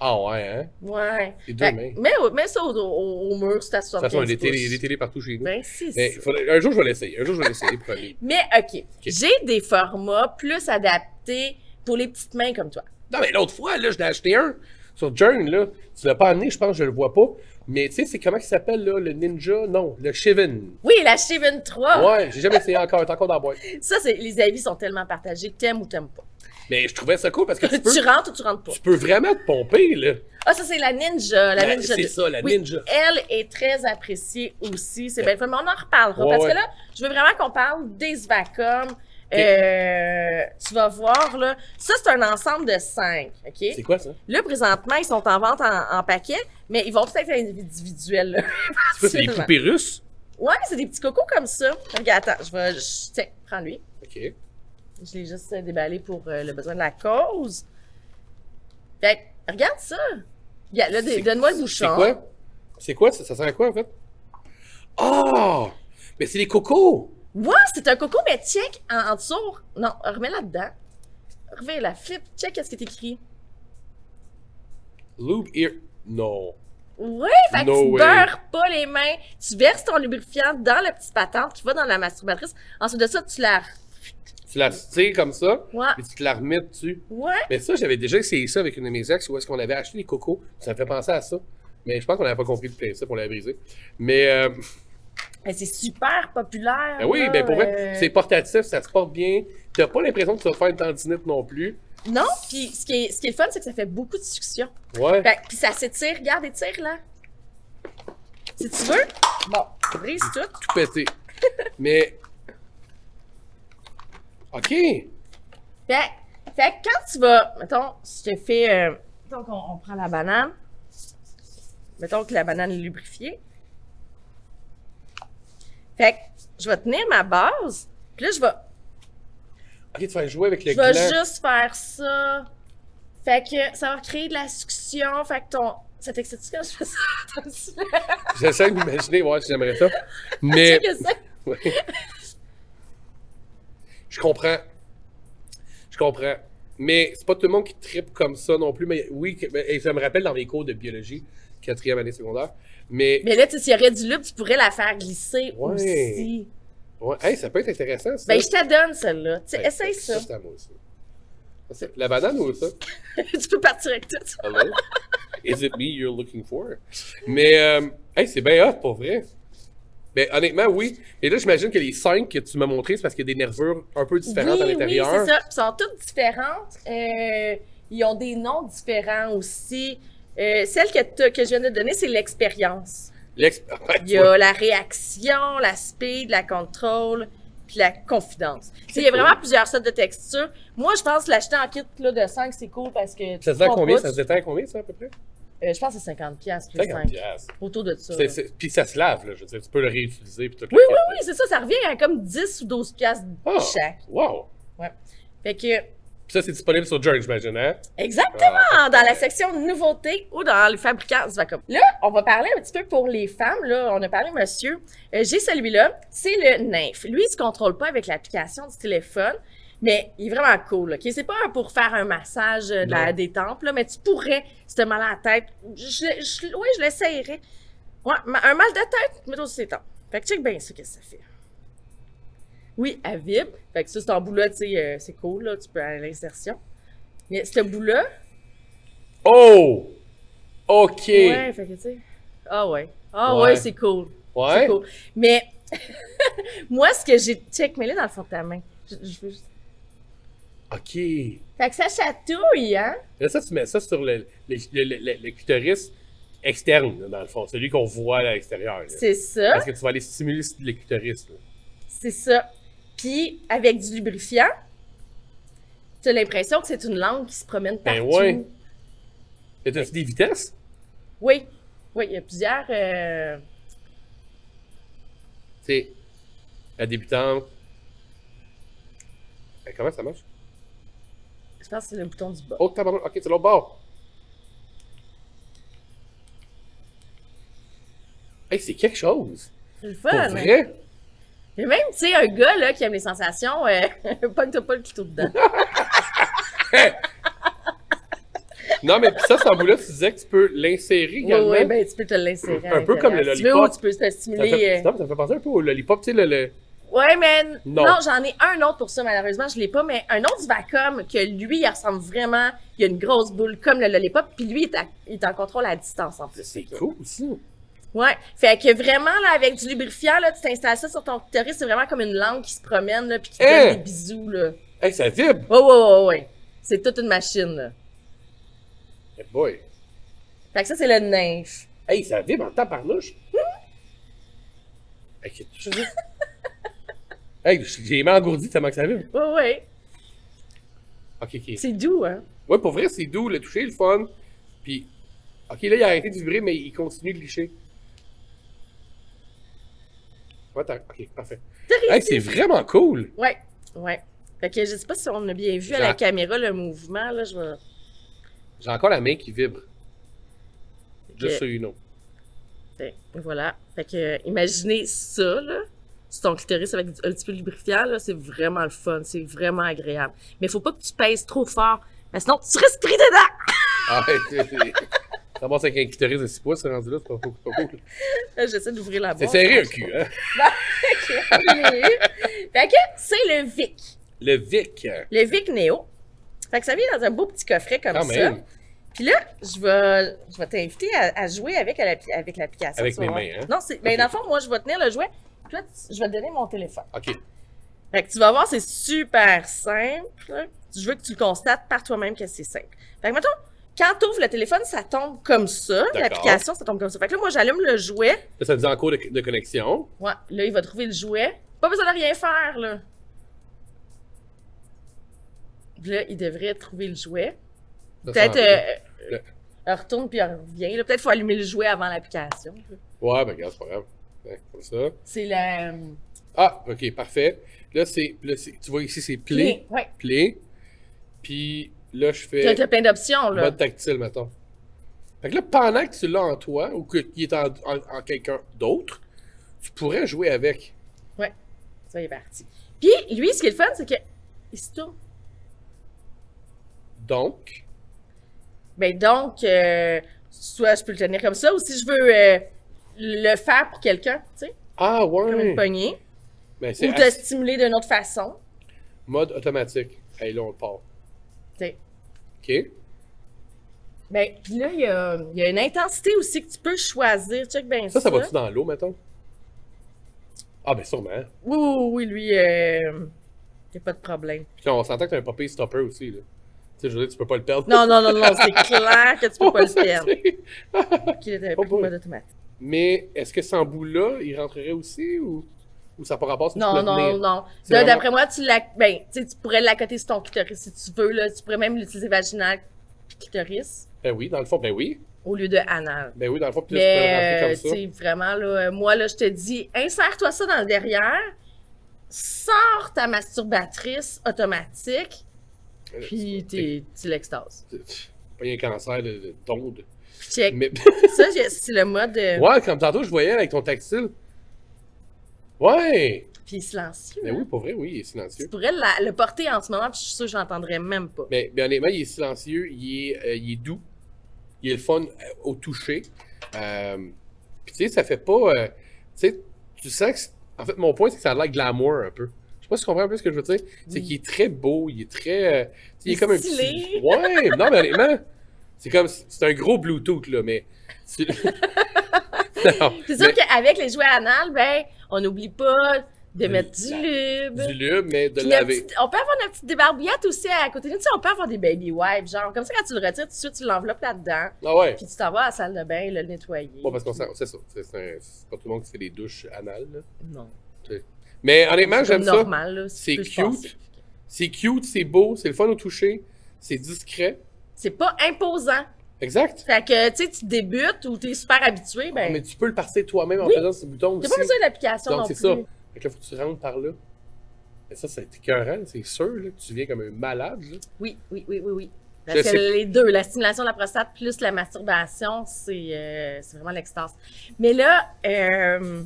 A: Ah ouais, hein?
B: Ouais.
A: Tes deux
B: Fait-
A: mains.
B: Mets, mets ça au, au, au mur, c'est à
A: De toute
B: 75
A: façon, il y a des télés,
B: pouces.
A: des télés partout chez nous.
B: Ben, c'est
A: Mais
B: ça.
A: faudrait- un jour, je vais l'essayer. Un jour, je vais l'essayer. (laughs)
B: Mais, OK. J'ai des formats plus adaptés pour les petites mains comme toi.
A: Non, mais l'autre fois, là, je l'ai acheté un sur Jern, là. Tu l'as pas amené, je pense, je le vois pas. Mais tu sais, c'est comment il s'appelle, là? Le Ninja? Non, le Shiven.
B: Oui, la Shiven 3.
A: Ouais, j'ai jamais essayé encore, est encore dans la boîte.
B: Ça, c'est, les avis sont tellement partagés. T'aimes ou t'aimes pas.
A: Mais je trouvais ça cool parce que tu (laughs) peux,
B: tu rentres ou tu rentres pas.
A: tu peux vraiment te pomper, là.
B: Ah, ça, c'est la Ninja. La
A: Ben,
B: Ninja
A: c'est
B: 2.
A: ça, la
B: Oui,
A: Ninja.
B: Elle est très appréciée aussi. C'est belle fun, mais on en reparlera.
A: Ouais,
B: parce
A: ouais.
B: que là, je veux vraiment qu'on parle des Euh, tu vas voir, là. Ça, c'est un ensemble de cinq, OK?
A: C'est quoi ça?
B: Là, présentement, ils sont en vente en, en paquet, mais ils vont peut-être être individuels, là. (laughs)
A: C'est des poupées russes?
B: Ouais, c'est des petits cocos comme ça. Regarde, attends, je vais... je- Tiens, prends-lui.
A: Ok.
B: Je l'ai juste déballé pour euh, le besoin de la cause. Fait que, regarde ça. Regarde, là, donne-moi le bouchon.
A: C'est quoi? C'est quoi? Ça, ça sert à quoi, en fait? Ah! Mais c'est des cocos!
B: Ouais, c'est un coco, mais check en, en dessous. Non, remets là-dedans. Remets la flip, check qu'est-ce qui est écrit.
A: Lube ear. Non.
B: Ouais, fait que tu
A: way.
B: beurres pas les mains. Tu verses ton lubrifiant dans la petite patente qui va dans la masturbatrice. Ensuite de ça, tu la...
A: Tu la tires comme ça,
B: Ouais.
A: et tu te la remets dessus.
B: Ouais.
A: Mais ça, j'avais déjà essayé ça avec une de mes ex où est-ce qu'on avait acheté des cocos. Ça me fait penser à ça. Mais je pense qu'on n'avait pas compris le principe, on l'avait brisé. Mais euh,
B: Mais c'est super populaire.
A: ben oui,
B: là,
A: ben pour vrai,
B: euh,
A: c'est portatif, ça se porte bien. T'as pas l'impression que tu vas faire une tendinite non plus.
B: Non, puis ce qui est, ce qui est le fun, c'est que ça fait beaucoup de succion.
A: Ouais.
B: Fait que- Puis ça s'étire, regarde, étire là. Si tu veux. Bon, brise tout.
A: tout pété. (laughs) Mais. OK.
B: Fait, fait que quand tu vas, mettons, si je te fais, euh, mettons qu'on on prend la banane, mettons que la banane est lubrifiée. Fait que je vais tenir ma base, puis là je vais,
A: OK, tu vas jouer avec le
B: je vais
A: gland.
B: juste faire ça. Fait que ça va créer de la succion, fait que ton, ça t'excite quand je fais ça? (laughs)
A: J'essaie d'imaginer, ouais, si j'aimerais ça. (laughs) Mais. (laughs) Ouais. Je comprends. Je comprends. Mais c'est pas tout le monde qui tripe comme ça non plus. Mais oui, mais- et ça me rappelle dans mes cours de biologie, quatrième année secondaire. Mais,
B: Mais là, tu sais, s'il y aurait du loup, tu pourrais la faire glisser
A: Ouais.
B: aussi.
A: ouais, hey, ça peut être intéressant, ça.
B: Ben, je te donne celle-là. Tu sais,
A: Ouais,
B: essaye ça.
A: moi, La banane ou ça? (laughs)
B: tu peux partir avec tout.
A: Hello? Is it me you're looking for? Mais, euh, hey, c'est bien hot, pour vrai. Mais honnêtement, oui. Et là, j'imagine que les cinq que tu m'as montrés, c'est parce qu'il y a des nervures un peu différentes
B: oui,
A: à l'intérieur.
B: Oui, c'est ça. Ils sont toutes différentes. Euh, ils ont des noms différents aussi. Euh, celle que, que je viens de donner, c'est l'expérience.
A: L'ex- (laughs) Ouais,
B: Il y a la réaction, la speed, la contrôle, puis la confidence. Il y a vraiment plusieurs sortes de textures. Moi, je pense l'acheter en kit là, de 5, c'est cool parce que.
A: Ça se vend combien? Ça se détend à combien, ça, à peu près?
B: euh, je pense que c'est 50$ piastres plus
A: 50
B: 5.
A: piastres.
B: Autour de ça.
A: Puis ça se lave, là. Je veux dire, tu peux le réutiliser. Puis tout
B: Oui, oui, oui, c'est ça. Ça revient à comme 10 ou 12$ piastres
A: Ah,
B: chaque.
A: Wow.
B: Fait que.
A: Puis ça, c'est disponible sur Jerk, j'imagine, hein?
B: Exactement!
A: Ah,
B: Dans la section nouveautés ou dans les fabricants du vacuum. Là, on va parler un petit peu pour les femmes. Là, on a parlé, monsieur. Euh, J'ai celui-là. C'est le Nymph. Lui, il se contrôle pas avec l'application du téléphone. Mais il est vraiment cool. OK? C'est pas pour faire un massage euh, de la, tempes, là, mais tu pourrais, si t'as mal à la tête, je, je, oui, je l'essayerais. Ouais, un mal de tête, mets-toi sur ses tempes. Fait que check bien ça, qu'est-ce que ça fait. Oui, elle vibre. Fait que ça, cet embout-là, tu sais, euh, c'est cool, là, tu peux aller à l'insertion. Mais ce bout-là,
A: Oh! OK.
B: Ouais, fait que tu sais. Ah ouais. Ah ouais,
A: Ouais.
B: c'est cool.
A: Ouais?
B: C'est cool. Mais (laughs) moi, ce que j'ai. Check, mets-le dans le fond de ta main. Je, je veux juste-
A: OK.
B: Fait que ça chatouille, hein?
A: Là, ça, tu mets ça sur le, le, le, le- le clitoris externe, là, dans le fond. Celui qu'on voit à l'extérieur.
B: C'est ça.
A: Parce que tu vas aller stimuler le clitoris. là.
B: C'est ça. Puis, avec du lubrifiant, tu as l'impression que c'est une langue qui se promène
A: Ben
B: partout.
A: ouais. Et t'as-tu des vitesses?
B: Oui. Oui, il y a plusieurs. euh,
A: C'est la débutante. Eh, comment ça marche?
B: Je pense que c'est le bouton du bas.
A: Oh, tabarnak. OK, c'est l'autre bord. Hey, c'est quelque chose.
B: C'est le
A: Pour
B: fun. hein? Et même, tu sais, un gars là, qui aime les sensations, euh, (laughs) pogne-toi pas le couteau dedans. (laughs)
A: Non, mais puis ça, ce bout-là, tu disais que tu peux l'insérer
B: Oui,
A: également.
B: oui, ben tu peux te l'insérer.
A: Un peu comme le
B: tu veux,
A: lollipop.
B: ou tu peux te
A: ça,
B: stimuler.
A: fait,
B: euh,
A: ça fait penser un peu au lollipop, tu sais, le, le-
B: Ouais, mais
A: Non.
B: non, j'en ai un autre pour ça, malheureusement, je l'ai pas, mais un autre du Vacom que lui, il ressemble vraiment. Il a une grosse boule comme le lollipop, puis lui, il est, à- il est en contrôle à distance en plus.
A: C'est cool, aussi.
B: Ouais. Fait que vraiment, là, avec du lubrifiant, là, tu t'installes ça sur ton clitoris, c'est vraiment comme une langue qui se promène, là, puis qui te
A: Hein?
B: donne des bisous, là.
A: Hey, ça vibre!
B: Ouais, ouais, ouais, ouais. C'est toute une machine, là.
A: Hey boy!
B: Fait que ça, c'est le nymphe.
A: Hey, ça vibre en tabarnouche! Hey, tu veux? (laughs) Hey, j'ai les mains engourdies tellement que ça vibre.
B: Ouais, ouais.
A: Ok, ok.
B: C'est doux, hein?
A: Ouais, pour vrai, c'est doux, le toucher, le fun. Puis, ok, là, il a arrêté de vibrer, mais il continue de licher. Ouais, t'as- ok, parfait. Hey, c'est vraiment cool!
B: Ouais, ouais. Fait que je sais pas si on a bien vu à la caméra le mouvement, là, je vais...
A: J'ai encore la main qui vibre. Just
B: Ok.
A: so you know.
B: Fait, voilà. Fait que, imaginez ça, là. Sur ton clitoris avec un petit peu de lubrifiant, là, c'est vraiment le fun. C'est vraiment agréable. Mais faut pas que tu pèses trop fort. parce que sinon, tu risques pris dedans!
A: Ah, ouais, c'est- c'est- avec un clitoris de 6 pouces, c'est rendu là, c'est pas, cool.
B: Là, J'essaie d'ouvrir la
A: C'est
B: boîte.
A: serré un cul, hein? (laughs)
B: fait que, c'est le Vic.
A: Le Vic,
B: Le Vic Neo. Fait que ça vient dans un beau petit coffret comme
A: quand
B: ça.
A: même.
B: Puis là, je vais, je vais t'inviter à, à jouer avec, l'application.
A: Avec mes mains, hein?
B: Non, c'est, ben,
A: Ok.
B: dans le fond, moi, je vais tenir le jouet. Puis là, je vais te donner mon téléphone.
A: Ok.
B: Fait que tu vas voir, c'est super simple. Je veux que tu le constates par toi-même que c'est simple. Fait que mettons, quand tu ouvres le téléphone, ça tombe comme ça. L'application, ça tombe comme ça. Fait que là, moi, j'allume le jouet.
A: Là, ça dit en cours de, de connexion.
B: Ouais, là, il va trouver le jouet. Pas besoin de rien faire, là. Là, il devrait trouver le jouet. Peut-être, euh, elle retourne puis elle revient. Peut-être qu'il faut allumer le jouet avant l'application.
A: Ouais, ben regarde, c'est pas grave. Ouais, comme ça.
B: C'est la...
A: Ah, ok, parfait. Là, c'est, tu vois ici, c'est play,
B: Ouais.
A: play. Puis là, je fais
B: t'as plein d'options, là.
A: mode tactile, mettons. Fait que là, pendant que tu l'as en toi, ou que- qu'il est en, en- en quelqu'un d'autre, tu pourrais jouer avec.
B: Ça, il est parti. Puis, lui, ce qui est le fun, c'est que il se tourne.
A: Donc,
B: Ben donc, euh, soit je peux le tenir comme ça, ou si je veux euh, le faire pour quelqu'un, tu sais,
A: ah
B: comme une
A: ouais,
B: poignée,
A: ben,
B: ou te
A: ass-
B: stimuler d'une autre façon,
A: mode automatique. Hey, là, on part. OK?
B: Ben, puis là, il y a, il y a une intensité aussi que tu peux choisir. Check bien
A: Ça,
B: ça.
A: ça va-tu dans l'eau, mettons? Ah, ben sûrement.
B: Oui, oui, oui, lui, euh, y a pas de problème.
A: Puis on s'entend que t'as un papier stopper aussi, là. Tu sais, je veux dire, tu peux pas le perdre.
B: Non, non, non, non, c'est (laughs) clair que tu peux pas le perdre. Qu'il avait
A: Oh
B: pris
A: boy.
B: mode automatique.
A: Mais est-ce que sans bout-là, il rentrerait aussi ou, ou ça n'a pas rapport si
B: Non, non, non.
A: Vraiment-
B: D'après moi, tu la... ben, tu pourrais l'accoter sur ton clitoris si tu veux. Là. Tu pourrais même l'utiliser vaginal clitoris
A: Ben oui, dans le fond, ben oui.
B: au lieu de anal.
A: Ben oui, dans le fond, puis là, tu peux rentrer
B: euh,
A: comme
B: tu
A: ça.
B: vraiment, là, euh, moi, là, je te dis, insère-toi ça dans le derrière, sors ta masturbatrice automatique,
A: Euh,
B: puis tu l'extases.
A: Pas un cancer de, de d'onde.
B: Check.
A: Mais,
B: Ça, c'est le mode euh,
A: ouais, comme tantôt, je voyais avec ton tactile. Ouais!
B: puis silencieux.
A: Ben
B: hein.
A: oui, pour vrai, oui, il est silencieux.
B: Tu pourrais la- le porter en ce moment, puis je suis sûre que je l'entendrais même pas.
A: Mais, mais honnêtement, il est silencieux, il est, euh, il est doux, il est le fun euh, au toucher. Euh, Puis tu sais, ça fait pas. euh, tu sais, tu sens que. c'est- En fait, mon point, c'est que ça a l'air glamour un peu. Je sais pas si tu comprends un peu ce que je veux dire. C'est qu'il est très beau, il est très. euh, tu sais, il est
B: Il est
A: comme un
B: stylé.
A: petit. Ouais, non, mais honnêtement, c'est comme. C'est un gros Bluetooth, là, mais. tu- (laughs) (laughs) Non,
B: C'est sûr
A: mais-
B: qu'avec les jouets anal, ben, on n'oublie pas de
A: De
B: mettre du lube.
A: Du lube, mais de
B: Puis
A: laver.
B: petite- on peut avoir notre petite débarbouillette aussi à côté de nous. Tu sais, on peut avoir des baby wipes, genre, comme ça, quand tu le retires, tout de suite, tu l'enveloppes là-dedans.
A: Ah ouais.
B: Puis tu t'en vas à la salle de bain, le nettoyer.
A: Bon, parce qu'on sent. C'est ça. C'est pas tout le monde qui fait des douches anales, là.
B: Non.
A: Mais honnêtement, j'aime ça.
B: normal, là.
A: C'est cute. C'est cute, c'est beau, c'est le fun au toucher, c'est discret.
B: C'est pas imposant.
A: Exact.
B: Fait que, tu sais, tu débutes ou t'es super habitué, ben,
A: Mais tu peux le passer toi-même en faisant ce bouton
B: t'as pas besoin d'application
A: Donc,
B: non
A: c'est ça. Fait que là, faut que tu rentres par là. Mais ça, c'est écœurant, c'est sûr, là, tu viens comme un malade. Là.
B: Oui, oui, oui, oui, oui. Parce que les deux, la stimulation de la prostate plus la masturbation, c'est euh, vraiment l'extase. Mais là, euh,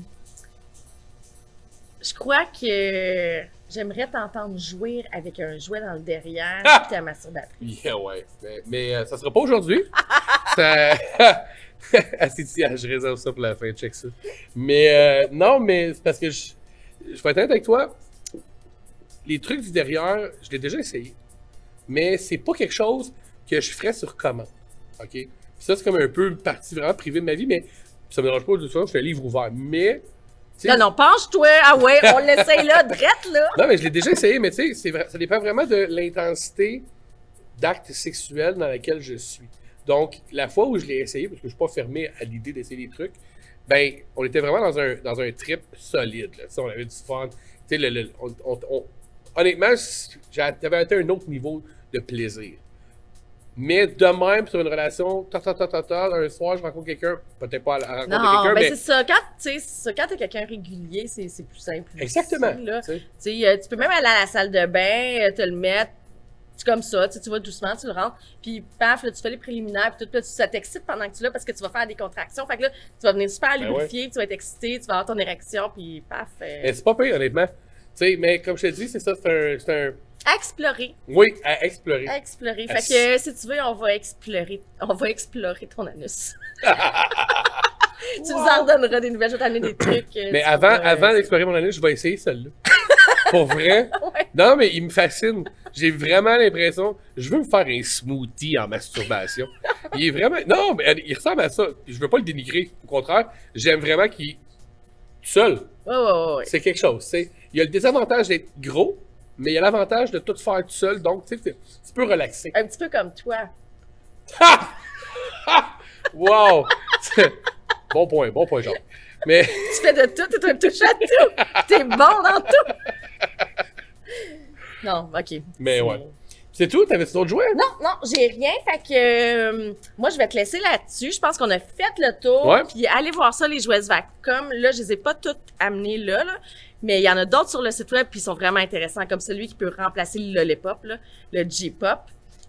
B: je crois que j'aimerais t'entendre jouer avec un jouet dans le derrière
A: Ah!
B: ta masturbatrice. (laughs)
A: Yeah, ouais. Mais, mais, euh, ça sera pas aujourd'hui. (laughs) ça... (laughs) je réserve ça pour la fin, check ça. Mais euh, non, mais c'est parce que je, je vais être honnête avec toi. Les trucs du derrière, je l'ai déjà essayé. Mais c'est pas quelque chose que je ferais sur commande. OK? Puis ça, c'est comme un peu une partie vraiment privée de ma vie, mais ça me dérange pas de ça, je fais un livre ouvert. Mais.
B: Non, non, penche-toi. Ah ouais, on l'essaye là, drette là.
A: non, mais je l'ai déjà essayé, mais tu sais, c'est vrai- ça dépend vraiment de l'intensité d'acte sexuel dans laquelle je suis. Donc, la fois où je l'ai essayé, parce que je suis pas fermé à l'idée d'essayer des trucs, ben, on était vraiment dans un, dans un trip solide. Là. On avait du fun. Tu sais, le, le- on- on- on- honnêtement, j'avais atteint un autre niveau de plaisir. Mais de même, sur une relation, ta, ta, ta, ta, ta, un soir, je rencontre quelqu'un, peut-être pas à, rencontrer
B: Non,
A: quelqu'un,
B: ben
A: mais.
B: c'est ça. Quand, tu sais, quand t'es quelqu'un régulier, c'est c'est plus simple.
A: Exactement.
B: là.
A: Tu
B: euh, tu peux même aller à la salle de bain, euh, te le mettre, tu comme ça, tu vas doucement, tu le rentres, puis paf, là, tu fais les préliminaires, puis tout, là, ça t'excite pendant que tu l'as parce que tu vas faire des contractions. Fait que là, tu vas venir super
A: Ben
B: lubrifié, tu vas être excité, tu vas avoir ton érection, puis paf. euh,
A: Mais c'est pas pire, honnêtement. Tu sais, mais comme je te dis, c'est ça, c'est un, c'est un.
B: à explorer,
A: Oui, à explorer.
B: à explorer.
A: Ah,
B: Fait que euh, si tu veux, on va explorer, on va explorer ton anus. (laughs) tu nous en donneras des nouvelles, je vais t'amener des (coughs) trucs. euh,
A: Mais avant, avant
B: euh,
A: d'explorer mon anus, je vais essayer celle-là. (laughs) Pour vrai?
B: Ouais.
A: Non, mais il me fascine. J'ai vraiment l'impression. Je veux me faire un smoothie en masturbation. Il est vraiment. Non, mais il ressemble à ça. Je veux pas le dénigrer. Au contraire, j'aime vraiment qu'il. Seul.
B: Ouais, ouais, ouais, ouais.
A: C'est quelque chose. tu sais. Il y a le désavantage d'être gros, mais il y a l'avantage de tout faire tout seul. Donc, tu sais, tu peux relaxer.
B: Un petit peu comme toi.
A: Ha! Ha! Wow! (laughs) bon point, bon point, genre. Mais. (laughs)
B: Tu fais de tout, t'es un touche à tout. T'es bon dans tout. (laughs) Non, ok.
A: Mais ouais. C'est tout? T'avais-tu d'autres jouets?
B: Non, non, j'ai rien. Fait que euh, moi, je vais te laisser là-dessus. Je pense qu'on a fait le tour.
A: Ouais.
B: Puis allez voir ça, les jouets Vacom. Là, je les ai pas toutes amenés là, là. Mais il y en a d'autres sur le site web, puis ils sont vraiment intéressants, comme celui qui peut remplacer le Lollipop, là, le J-Pop.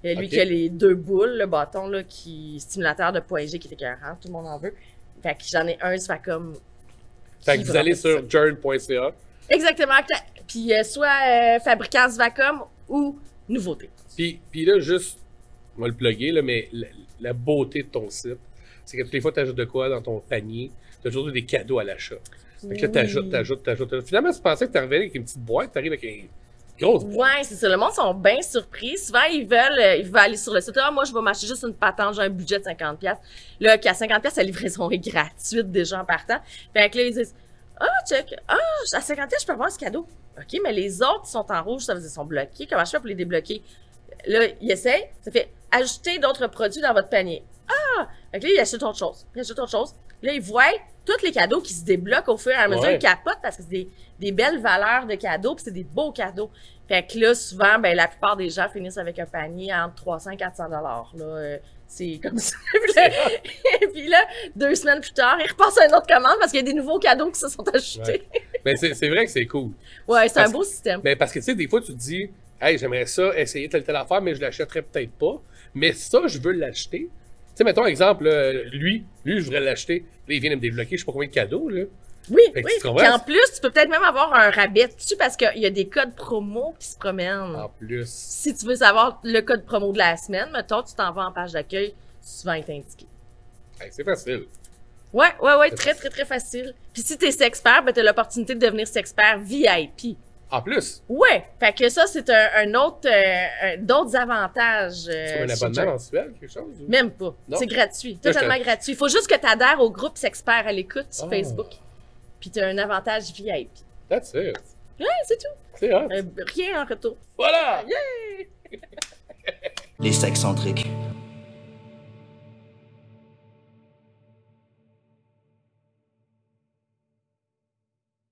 B: Euh, Lui qui a les deux boules, le bâton, là, qui stimulateur de point G qui est écœurant. Tout le monde en veut. Fait que j'en ai un, ça fait comme...
A: Fait que
B: qui
A: vous allez sur journ.ca.
B: Exactement. Puis euh, soit euh, fabricant Vacom ou nouveauté.
A: Puis, puis là, juste on va le plugger, là, mais la, la beauté de ton site, c'est que toutes les fois, tu ajoutes de quoi dans ton panier, tu as toujours des cadeaux à l'achat. Fait que là, t'ajoutes, t'ajoutes, t'ajoutes. Finalement, tu pensais que t'arrivais avec une petite boîte, t'arrives avec une grosse boîte.
B: Ouais, c'est ça. Le monde sont bien surpris. Souvent, ils veulent, euh, ils veulent aller sur le site. Ah, moi, je vais m'acheter juste une patente, j'ai un budget de 50$. piastres. Là, qu'à 50$, piastres, la livraison est (laughs) gratuite déjà en partant. Fait que là, ils disent, ah, check, ah, à 50$, piastres, je peux avoir ce cadeau. OK, mais les autres qui sont en rouge, ça veut dire qu'ils sont bloqués. Comment je fais pour les débloquer? Là, ils essayent. Ça fait, ajouter d'autres produits dans votre panier. Ah! Fait que là, ils achètent autre chose. Ils achètent autre chose. Là, ils voient tous les cadeaux qui se débloquent au fur et à mesure.
A: Ouais.
B: Ils capotent parce que c'est des, des belles valeurs de cadeaux puis c'est des beaux cadeaux. Fait que là, souvent, ben, la plupart des gens finissent avec un panier entre 300 et 400 dollars. Là, Euh, c'est comme ça. (laughs) Puis là, et puis là, deux semaines plus tard, ils repassent à une autre commande parce qu'il y a des nouveaux cadeaux qui se sont ajoutés.
A: Mais c'est, c'est vrai que c'est cool.
B: Ouais, c'est un beau système.
A: Mais parce que, tu sais, des fois, tu te dis, hey, j'aimerais ça essayer telle telle affaire, mais je l'achèterais peut-être pas. Mais ça, je veux l'acheter. Tu sais, mettons, exemple, lui, lui, je voudrais l'acheter. Là, il vient de me débloquer, je sais pas combien de cadeaux, là.
B: Oui,
A: Fait
B: oui. Puis en plus, tu peux peut-être même avoir un rabais dessus parce qu'il y a des codes promo qui se promènent.
A: En plus.
B: Si tu veux savoir le code promo de la semaine, mettons, tu t'en vas en page d'accueil, souvent il est indiqué.
A: Hey, c'est facile.
B: Ouais, ouais, ouais, très, très, très facile. Puis si t'es sexpert, ben t'as l'opportunité de devenir sexpert VIP.
A: En plus,
B: Ouais, fait que ça, c'est un, un autre, euh, d'autres avantages. euh,
A: c'est comme un abonnement mensuel, quelque chose? ou-
B: Même pas. C'est gratuit. Totalement gratuit. Il faut juste que tu adhères au groupe Sexpert à l'écoute sur
A: Oh.
B: Facebook. Puis tu as un avantage VIP.
A: That's it.
B: Ouais, c'est tout.
A: C'est hot.
B: Euh, rien en retour.
A: Voilà!
C: Les sexcentriques,